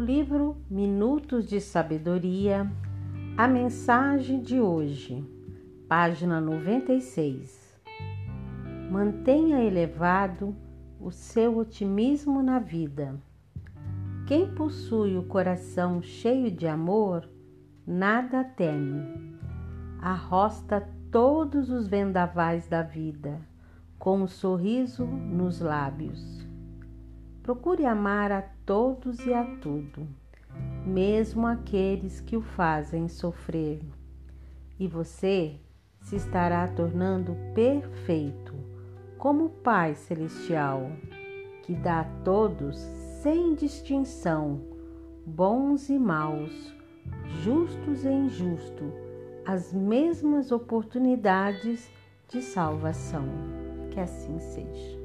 livro Minutos de Sabedoria, a mensagem de hoje, página 96. Mantenha elevado o seu otimismo na vida. Quem possui o coração cheio de amor, nada teme. Arrosta todos os vendavais da vida, com um sorriso nos lábios. Procure amar a todos e a tudo, mesmo aqueles que o fazem sofrer. E você se estará tornando perfeito, como o Pai Celestial, que dá a todos, sem distinção, bons e maus, justos e injustos, as mesmas oportunidades de salvação. Que assim seja.